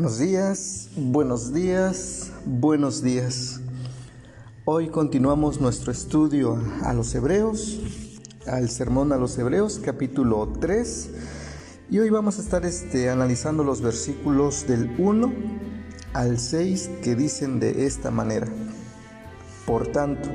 Buenos días, buenos días, buenos días. Hoy continuamos nuestro estudio a los Hebreos, al sermón a los Hebreos, capítulo 3. Y hoy vamos a estar este, analizando los versículos del 1 al 6 que dicen de esta manera. Por tanto,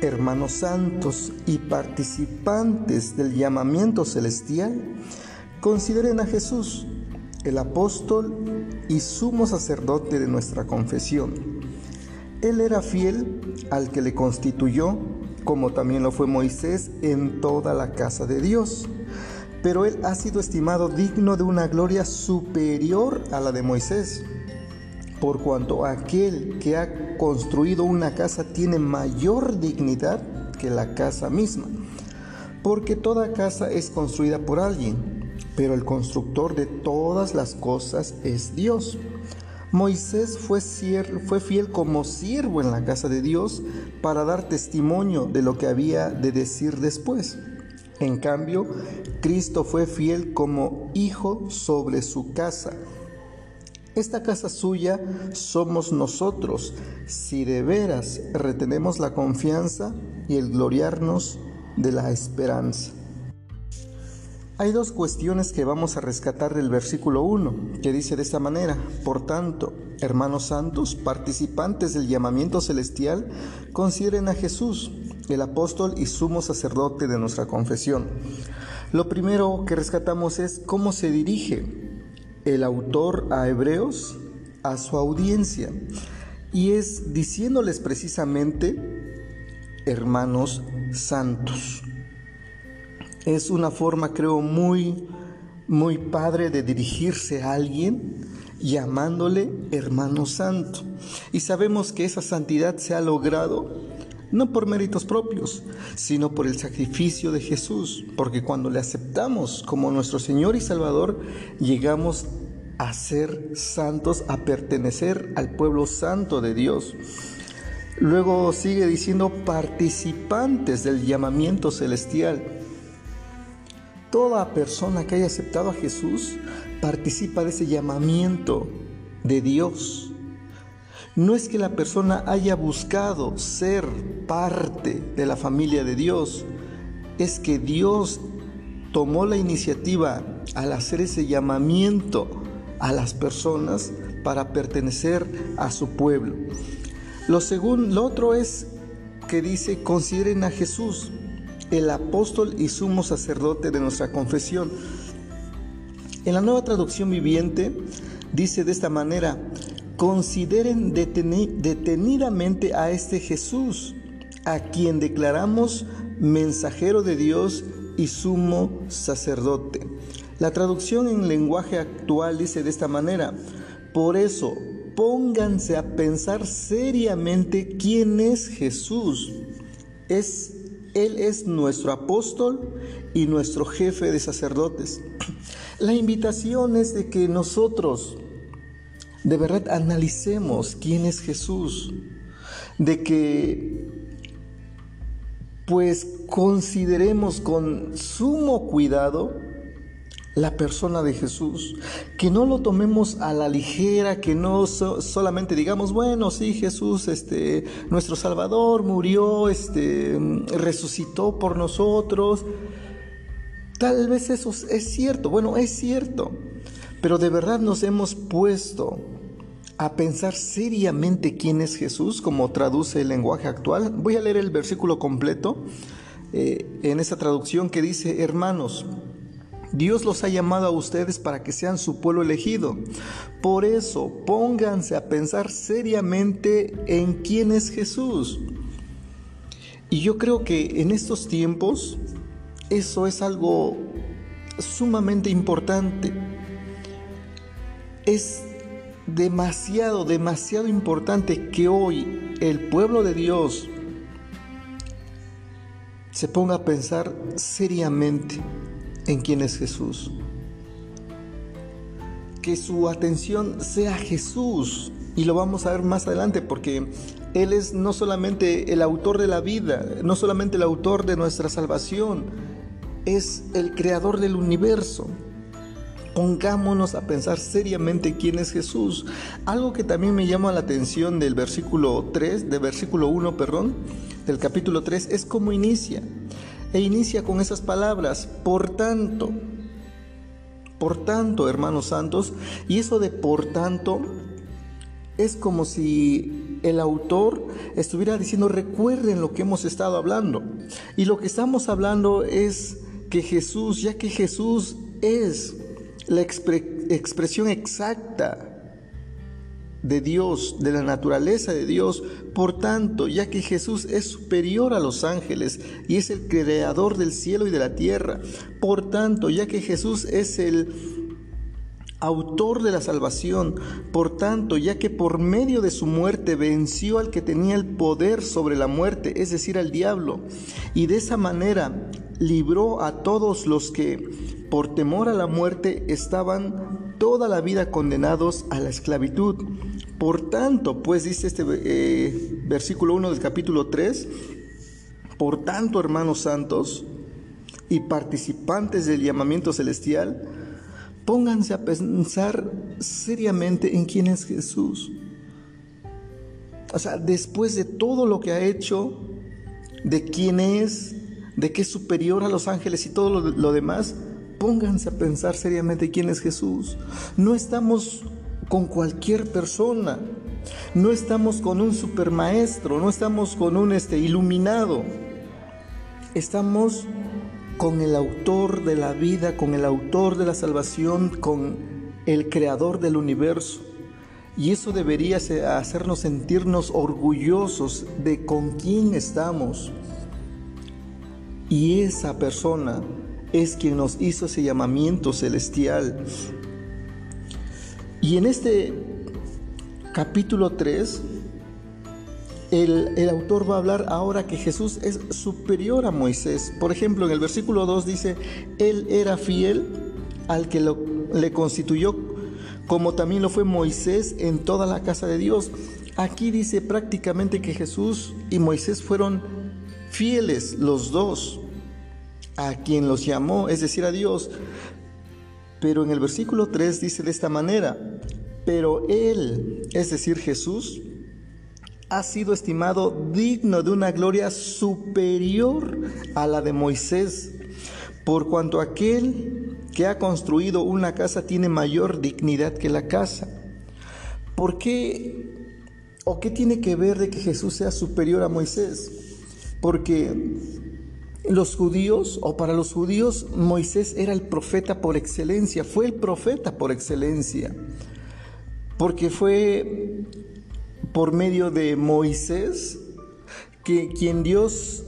hermanos santos y participantes del llamamiento celestial, consideren a Jesús el apóstol y sumo sacerdote de nuestra confesión. Él era fiel al que le constituyó, como también lo fue Moisés en toda la casa de Dios. Pero él ha sido estimado digno de una gloria superior a la de Moisés, por cuanto aquel que ha construido una casa tiene mayor dignidad que la casa misma, porque toda casa es construida por alguien pero el constructor de todas las cosas es Dios. Moisés fue, fiel como siervo en la casa de Dios para dar testimonio de lo que había de decir después. En cambio, Cristo fue fiel como hijo sobre su casa. Esta casa suya somos nosotros, si de veras retenemos la confianza y el gloriarnos de la esperanza. Hay dos cuestiones que vamos a rescatar del versículo 1, que dice de esta manera, por tanto, hermanos santos, participantes del llamamiento celestial, consideren a Jesús, el apóstol y sumo sacerdote de nuestra confesión. Lo primero que rescatamos es cómo se dirige el autor a Hebreos a su audiencia, y es diciéndoles precisamente, hermanos santos. Es una forma, creo, muy, muy padre de dirigirse a alguien llamándole hermano santo. Y sabemos que esa santidad se ha logrado no por méritos propios, sino por el sacrificio de Jesús, porque cuando le aceptamos como nuestro Señor y Salvador, llegamos a ser santos, a pertenecer al pueblo santo de Dios. Luego sigue diciendo participantes del llamamiento celestial. Toda persona que haya aceptado a Jesús participa de ese llamamiento de Dios. No es que la persona haya buscado ser parte de la familia de Dios, es que Dios tomó la iniciativa al hacer ese llamamiento a las personas para pertenecer a su pueblo. Lo, segundo, lo otro es que dice, consideren a Jesús el apóstol y sumo sacerdote de nuestra confesión. En la nueva traducción viviente dice de esta manera, consideren detenidamente a este Jesús, a quien declaramos mensajero de Dios y sumo sacerdote. La traducción en lenguaje actual dice de esta manera, por eso pónganse a pensar seriamente quién es Jesús. Es él es nuestro apóstol y nuestro jefe de sacerdotes. La invitación es de que nosotros de verdad analicemos quién es Jesús, de que pues consideremos con sumo cuidado la persona de Jesús, que no lo tomemos a la ligera, que no solamente digamos, bueno, sí, Jesús, este, nuestro Salvador murió, este, resucitó por nosotros. Tal vez eso es cierto, bueno, es cierto, pero de verdad nos hemos puesto a pensar seriamente quién es Jesús, como traduce el lenguaje actual. Voy a leer el versículo completo eh, en esa traducción que dice, hermanos, Dios los ha llamado a ustedes para que sean su pueblo elegido. Por eso, pónganse a pensar seriamente en quién es Jesús. Y yo creo que en estos tiempos eso es algo sumamente importante. Es demasiado, demasiado importante que hoy el pueblo de Dios se ponga a pensar seriamente en quién es Jesús. Que su atención sea Jesús. Y lo vamos a ver más adelante porque Él es no solamente el autor de la vida, no solamente el autor de nuestra salvación, es el creador del universo. Pongámonos a pensar seriamente quién es Jesús. Algo que también me llama la atención del versículo 3, del versículo 1, perdón, del capítulo 3, es cómo inicia. E inicia con esas palabras, por tanto, por tanto, hermanos santos, y eso de por tanto es como si el autor estuviera diciendo, recuerden lo que hemos estado hablando. Y lo que estamos hablando es que Jesús, ya que Jesús es la expresión exacta de Dios, de la naturaleza de Dios. Por tanto, ya que Jesús es superior a los ángeles y es el creador del cielo y de la tierra, por tanto, ya que Jesús es el autor de la salvación, por tanto, ya que por medio de su muerte venció al que tenía el poder sobre la muerte, es decir, al diablo, y de esa manera libró a todos los que, por temor a la muerte, estaban toda la vida condenados a la esclavitud. Por tanto, pues dice este eh, versículo 1 del capítulo 3, por tanto, hermanos santos y participantes del llamamiento celestial, pónganse a pensar seriamente en quién es Jesús. O sea, después de todo lo que ha hecho, de quién es, de que es superior a los ángeles y todo lo, lo demás, pónganse a pensar seriamente quién es Jesús. No estamos con cualquier persona. No estamos con un supermaestro, no estamos con un este, iluminado. Estamos con el autor de la vida, con el autor de la salvación, con el creador del universo. Y eso debería hacernos sentirnos orgullosos de con quién estamos. Y esa persona es quien nos hizo ese llamamiento celestial. Y en este capítulo 3, el, autor va a hablar ahora que Jesús es superior a Moisés. Por ejemplo, en el versículo 2 dice, Él era fiel al que le constituyó, como también lo fue Moisés en toda la casa de Dios. Aquí dice prácticamente que Jesús y Moisés fueron fieles los dos a quien los llamó, es decir, a Dios. Pero en el versículo 3 dice de esta manera, pero Él, es decir, Jesús, ha sido estimado digno de una gloria superior a la de Moisés, por cuanto aquel que ha construido una casa tiene mayor dignidad que la casa. ¿Por qué o qué tiene que ver de que Jesús sea superior a Moisés? Porque los judíos, o para los judíos, Moisés era el profeta por excelencia, fue el profeta por excelencia, porque fue por medio de Moisés que quien Dios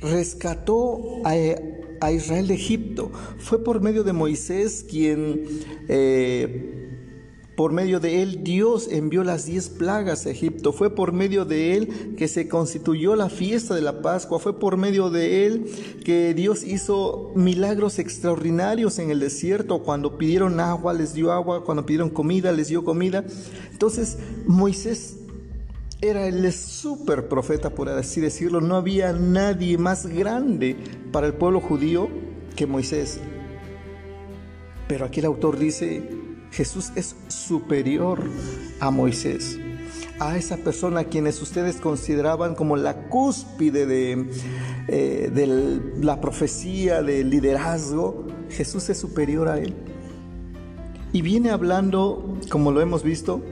rescató a, Israel de Egipto, fue por medio de Moisés quien... Eh, por medio de él Dios envió las diez plagas a Egipto. Fue por medio de él que se constituyó la fiesta de la Pascua. Fue por medio de él que Dios hizo milagros extraordinarios en el desierto. Cuando pidieron agua les dio agua. Cuando pidieron comida les dio comida. Entonces Moisés era el super profeta, por así decirlo. No había nadie más grande para el pueblo judío que Moisés. Pero aquí el autor dice, Jesús es superior a Moisés, a esa persona a quienes ustedes consideraban como la cúspide de, eh, de la profecía, del liderazgo. Jesús es superior a él. Y viene hablando, como lo hemos visto,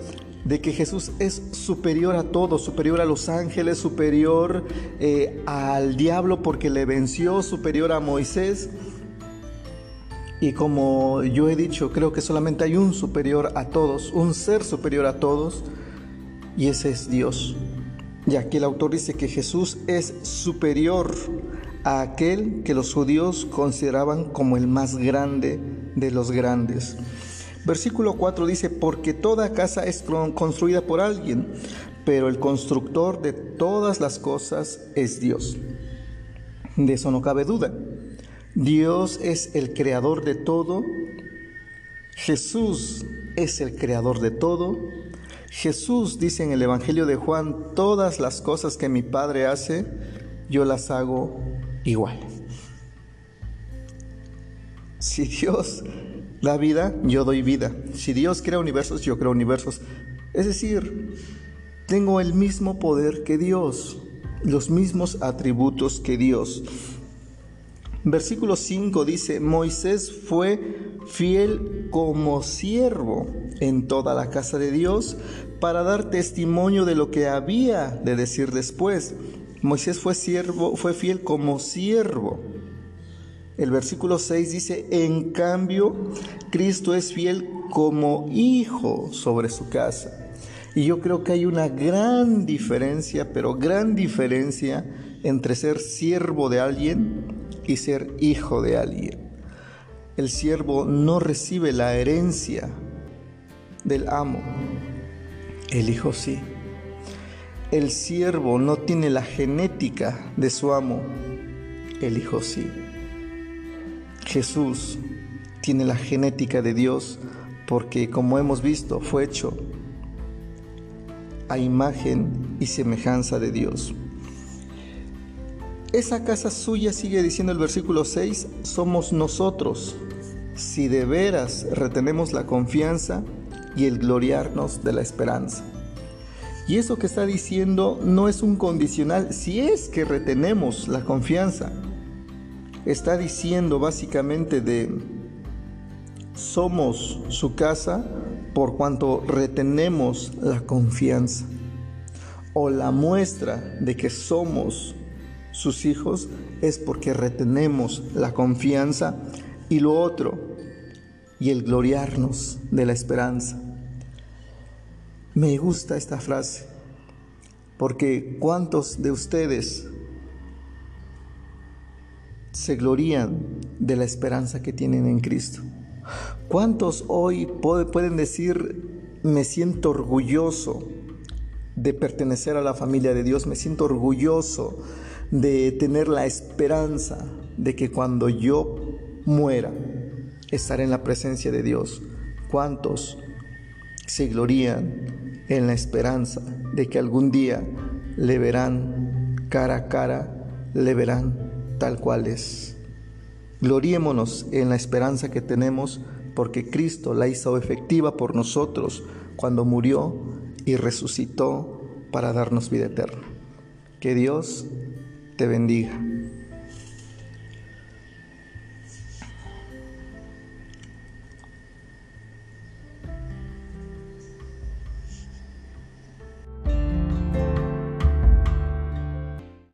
de que Jesús es superior a todo, superior a los ángeles, superior eh, al diablo porque le venció, superior a Moisés. Y como yo he dicho, creo que solamente hay un superior a todos, un ser superior a todos, y ese es Dios. Y aquí el autor dice que Jesús es superior a aquel que los judíos consideraban como el más grande de los grandes. Versículo 4 dice, porque toda casa es construida por alguien, pero el constructor de todas las cosas es Dios. De eso no cabe duda. Dios es el creador de todo. Jesús es el creador de todo. Jesús dice en el Evangelio de Juan, todas las cosas que mi Padre hace, yo las hago igual. Si Dios da vida, yo doy vida. Si Dios crea universos, yo creo universos. Es decir, tengo el mismo poder que Dios, los mismos atributos que Dios. Versículo 5 dice, Moisés fue fiel como siervo en toda la casa de Dios para dar testimonio de lo que había de decir después. Moisés fue siervo, fue fiel como siervo. El versículo 6 dice, en cambio, Cristo es fiel como hijo sobre su casa. Y yo creo que hay una gran diferencia, pero gran diferencia entre ser siervo de alguien y ser hijo de alguien. El siervo no recibe la herencia del amo, el hijo sí. El siervo no tiene la genética de su amo, el hijo sí. Jesús tiene la genética de Dios porque, como hemos visto, fue hecho a imagen y semejanza de Dios. Esa casa suya, sigue diciendo el versículo 6, somos nosotros, si de veras retenemos la confianza y el gloriarnos de la esperanza. Y eso que está diciendo no es un condicional, si es que retenemos la confianza. Está diciendo básicamente de somos su casa por cuanto retenemos la confianza. O la muestra de que somos sus hijos es porque retenemos la confianza y lo otro y el gloriarnos de la esperanza. Me gusta esta frase porque cuántos de ustedes se glorían de la esperanza que tienen en Cristo. ¿Cuántos hoy pueden decir, me siento orgulloso de pertenecer a la familia de Dios, me siento orgulloso de tener la esperanza de que cuando yo muera, estaré en la presencia de Dios? ¿Cuántos se glorían en la esperanza de que algún día le verán cara a cara, le verán tal cual es. Gloriémonos en la esperanza que tenemos porque Cristo la hizo efectiva por nosotros cuando murió y resucitó para darnos vida eterna. Que Dios te bendiga.